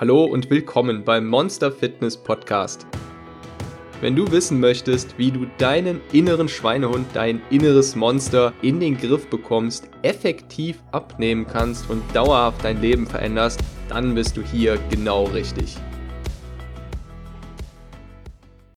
Hallo und willkommen beim Monster Fitness Podcast. Wenn du wissen möchtest, wie du deinen inneren Schweinehund, dein inneres Monster in den Griff bekommst, effektiv abnehmen kannst und dauerhaft dein Leben veränderst, dann bist du hier genau richtig.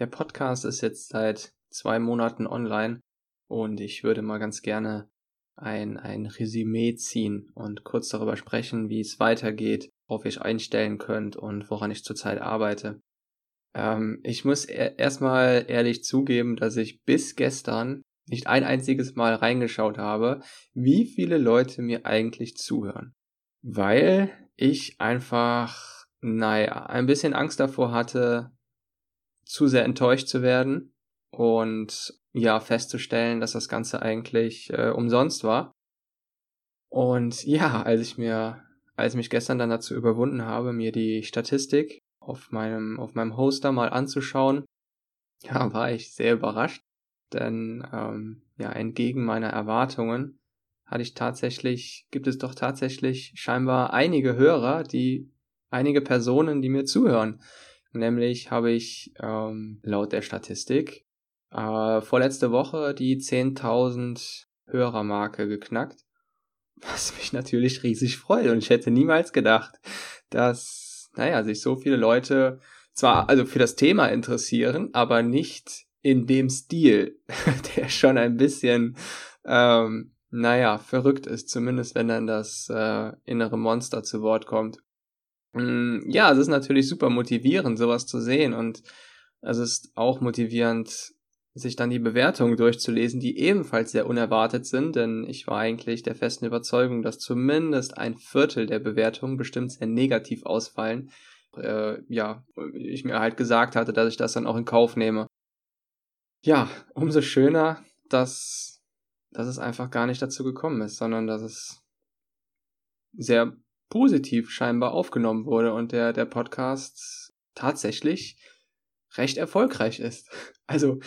Der Podcast ist jetzt seit zwei Monaten online und ich würde mal ganz gerne ein, ein Resümee ziehen und kurz darüber sprechen, wie es weitergeht, worauf ihr euch einstellen könnt und woran ich zurzeit arbeite. Ähm, ich muss e erstmal ehrlich zugeben, dass ich bis gestern nicht ein einziges Mal reingeschaut habe, wie viele Leute mir eigentlich zuhören. Weil ich einfach, naja, ein bisschen Angst davor hatte, zu sehr enttäuscht zu werden und ja, festzustellen, dass das Ganze eigentlich äh, umsonst war. Und ja, als ich mir als ich mich gestern dann dazu überwunden habe, mir die Statistik auf meinem, auf meinem Hoster mal anzuschauen, ja, war ich sehr überrascht, denn ähm, ja, entgegen meiner Erwartungen hatte ich tatsächlich, gibt es doch tatsächlich scheinbar einige Hörer, die, einige Personen, die mir zuhören. Nämlich habe ich ähm, laut der Statistik äh, vorletzte Woche die 10.000 Hörermarke geknackt was mich natürlich riesig freut. Und ich hätte niemals gedacht, dass, naja, sich so viele Leute zwar also für das Thema interessieren, aber nicht in dem Stil, der schon ein bisschen, ähm, naja, verrückt ist, zumindest wenn dann das äh, innere Monster zu Wort kommt. Mm, ja, es ist natürlich super motivierend, sowas zu sehen und es ist auch motivierend, sich dann die Bewertungen durchzulesen, die ebenfalls sehr unerwartet sind, denn ich war eigentlich der festen Überzeugung, dass zumindest ein Viertel der Bewertungen bestimmt sehr negativ ausfallen. Äh, ja, ich mir halt gesagt hatte, dass ich das dann auch in Kauf nehme. Ja, umso schöner, dass, dass es einfach gar nicht dazu gekommen ist, sondern dass es sehr positiv scheinbar aufgenommen wurde und der, der Podcast tatsächlich recht erfolgreich ist. Also,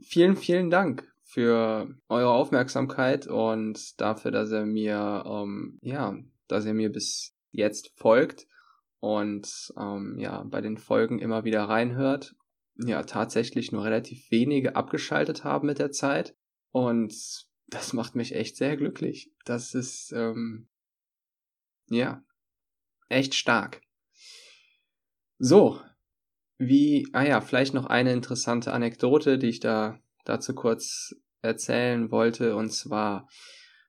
vielen, vielen Dank für eure Aufmerksamkeit und dafür, dass er mir, ähm, ja, dass er mir bis jetzt folgt und ähm, ja, bei den Folgen immer wieder reinhört. Ja, tatsächlich nur relativ wenige abgeschaltet haben mit der Zeit. Und das macht mich echt sehr glücklich. Das ist, ähm, ja, echt stark. So, wie, ah ja, vielleicht noch eine interessante Anekdote, die ich da dazu kurz erzählen wollte. Und zwar,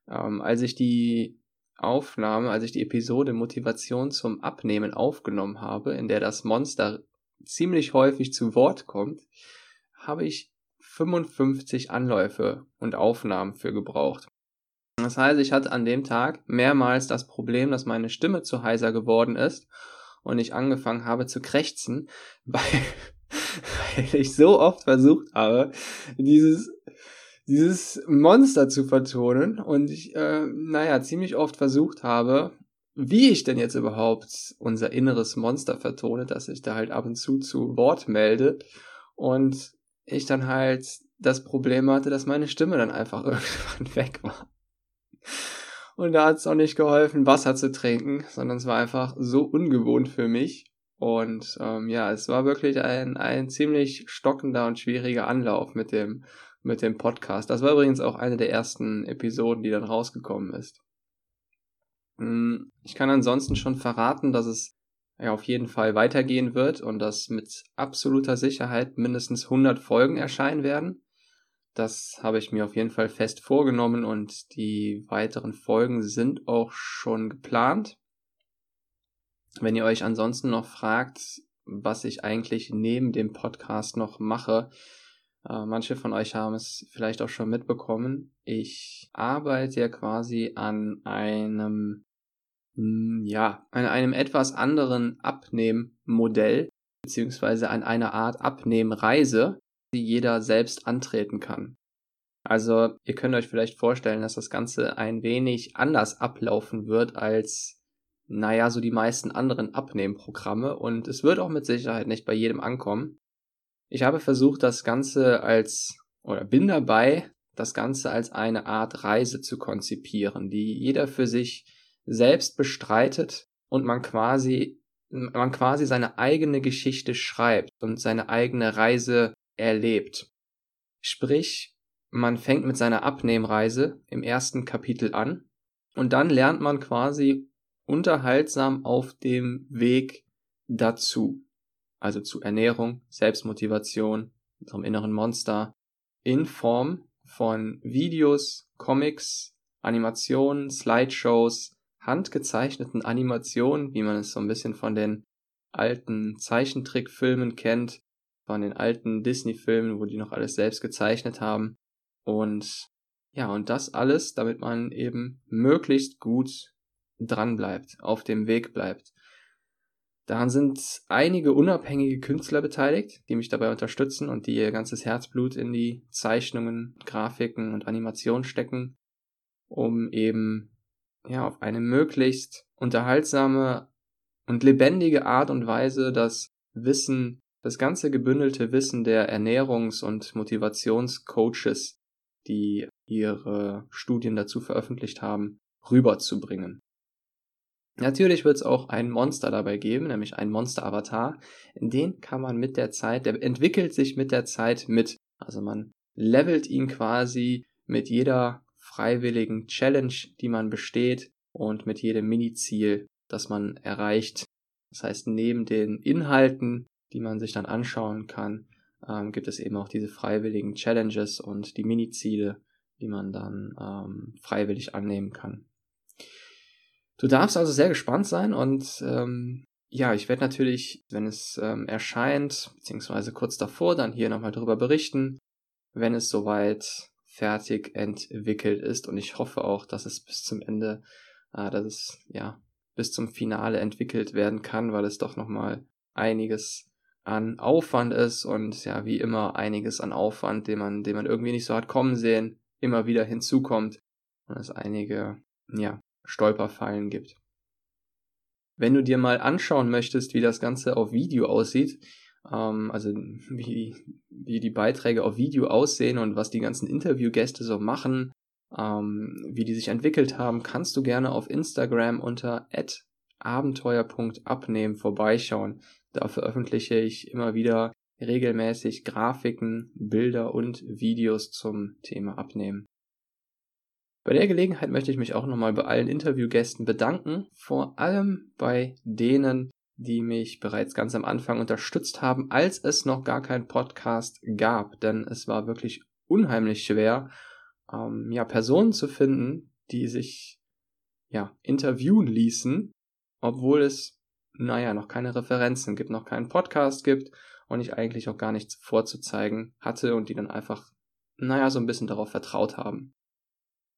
ähm, als ich die Aufnahme, als ich die Episode Motivation zum Abnehmen aufgenommen habe, in der das Monster ziemlich häufig zu Wort kommt, habe ich 55 Anläufe und Aufnahmen für gebraucht. Das heißt, ich hatte an dem Tag mehrmals das Problem, dass meine Stimme zu heiser geworden ist und ich angefangen habe zu krächzen, weil, weil ich so oft versucht habe, dieses, dieses Monster zu vertonen und ich, äh, naja, ziemlich oft versucht habe, wie ich denn jetzt überhaupt unser inneres Monster vertone, dass ich da halt ab und zu zu Wort melde und ich dann halt das Problem hatte, dass meine Stimme dann einfach irgendwann weg war. Und da hat es auch nicht geholfen, Wasser zu trinken, sondern es war einfach so ungewohnt für mich. Und ähm, ja, es war wirklich ein, ein ziemlich stockender und schwieriger Anlauf mit dem, mit dem Podcast. Das war übrigens auch eine der ersten Episoden, die dann rausgekommen ist. Hm, ich kann ansonsten schon verraten, dass es ja auf jeden Fall weitergehen wird und dass mit absoluter Sicherheit mindestens 100 Folgen erscheinen werden. Das habe ich mir auf jeden Fall fest vorgenommen und die weiteren Folgen sind auch schon geplant. Wenn ihr euch ansonsten noch fragt, was ich eigentlich neben dem Podcast noch mache, äh, manche von euch haben es vielleicht auch schon mitbekommen. Ich arbeite ja quasi an einem, hm, ja, an einem etwas anderen Abnehmmodell, beziehungsweise an einer Art Abnehmreise, die jeder selbst antreten kann. Also ihr könnt euch vielleicht vorstellen, dass das Ganze ein wenig anders ablaufen wird als, naja, so die meisten anderen Abnehmprogramme und es wird auch mit Sicherheit nicht bei jedem ankommen. Ich habe versucht, das Ganze als, oder bin dabei, das Ganze als eine Art Reise zu konzipieren, die jeder für sich selbst bestreitet und man quasi man quasi seine eigene Geschichte schreibt und seine eigene Reise erlebt. Sprich, man fängt mit seiner Abnehmreise im ersten Kapitel an und dann lernt man quasi unterhaltsam auf dem Weg dazu. Also zu Ernährung, Selbstmotivation, unserem inneren Monster, in Form von Videos, Comics, Animationen, Slideshows, handgezeichneten Animationen, wie man es so ein bisschen von den alten Zeichentrickfilmen kennt, von den alten Disney-Filmen, wo die noch alles selbst gezeichnet haben. Und ja, und das alles, damit man eben möglichst gut dran bleibt, auf dem Weg bleibt. Daran sind einige unabhängige Künstler beteiligt, die mich dabei unterstützen und die ihr ganzes Herzblut in die Zeichnungen, Grafiken und Animationen stecken, um eben ja auf eine möglichst unterhaltsame und lebendige Art und Weise das Wissen, das ganze gebündelte Wissen der Ernährungs- und Motivationscoaches, die ihre Studien dazu veröffentlicht haben, rüberzubringen. Natürlich wird es auch ein Monster dabei geben, nämlich ein Monster-Avatar. Den kann man mit der Zeit, der entwickelt sich mit der Zeit mit. Also man levelt ihn quasi mit jeder freiwilligen Challenge, die man besteht und mit jedem Mini-Ziel, das man erreicht. Das heißt, neben den Inhalten, die man sich dann anschauen kann, ähm, gibt es eben auch diese freiwilligen Challenges und die Mini-Ziele, die man dann ähm, freiwillig annehmen kann. Du darfst also sehr gespannt sein und ähm, ja, ich werde natürlich, wenn es ähm, erscheint, beziehungsweise kurz davor, dann hier nochmal darüber berichten, wenn es soweit fertig entwickelt ist. Und ich hoffe auch, dass es bis zum Ende, äh, dass es ja bis zum Finale entwickelt werden kann, weil es doch nochmal einiges an Aufwand ist und ja, wie immer einiges an Aufwand, den man, den man irgendwie nicht so hat kommen sehen, immer wieder hinzukommt und es einige, ja, Stolperfallen gibt. Wenn du dir mal anschauen möchtest, wie das Ganze auf Video aussieht, ähm, also wie, wie die Beiträge auf Video aussehen und was die ganzen Interviewgäste so machen, ähm, wie die sich entwickelt haben, kannst du gerne auf Instagram unter abenteuer.abnehmen vorbeischauen. Da veröffentliche ich immer wieder regelmäßig Grafiken, Bilder und Videos zum Thema Abnehmen. Bei der Gelegenheit möchte ich mich auch nochmal bei allen Interviewgästen bedanken, vor allem bei denen, die mich bereits ganz am Anfang unterstützt haben, als es noch gar keinen Podcast gab, denn es war wirklich unheimlich schwer, ähm, ja, Personen zu finden, die sich ja, interviewen ließen, obwohl es, naja, noch keine Referenzen gibt, noch keinen Podcast gibt und ich eigentlich auch gar nichts vorzuzeigen hatte und die dann einfach, naja, so ein bisschen darauf vertraut haben.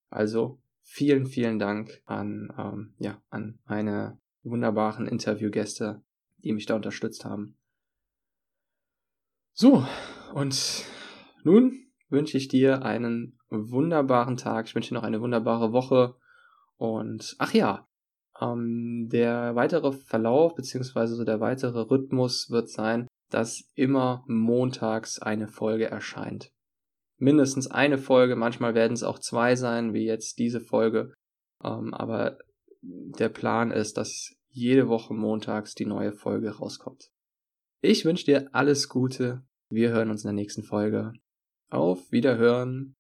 Also vielen, vielen Dank an, ähm, ja, an meine wunderbaren Interviewgäste, die mich da unterstützt haben. So, und nun wünsche ich dir einen wunderbaren Tag. Ich wünsche dir noch eine wunderbare Woche. Und ach ja, ähm, der weitere Verlauf beziehungsweise so der weitere Rhythmus wird sein, dass immer montags eine Folge erscheint mindestens eine Folge, manchmal werden es auch zwei sein, wie jetzt diese Folge. Ähm, aber der Plan ist, dass jede Woche montags die neue Folge rauskommt. Ich wünsche dir alles Gute. Wir hören uns in der nächsten Folge. Auf Wiederhören.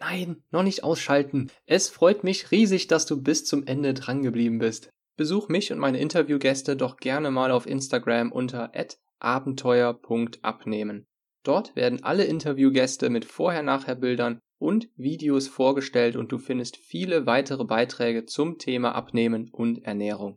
Nein, noch nicht ausschalten. Es freut mich riesig, dass du bis zum Ende drangeblieben bist. Besuch mich und meine Interviewgäste doch gerne mal auf Instagram unter abenteuer.abnehmen. Dort werden alle Interviewgäste mit Vorher-Nachher-Bildern und Videos vorgestellt und du findest viele weitere Beiträge zum Thema Abnehmen und Ernährung.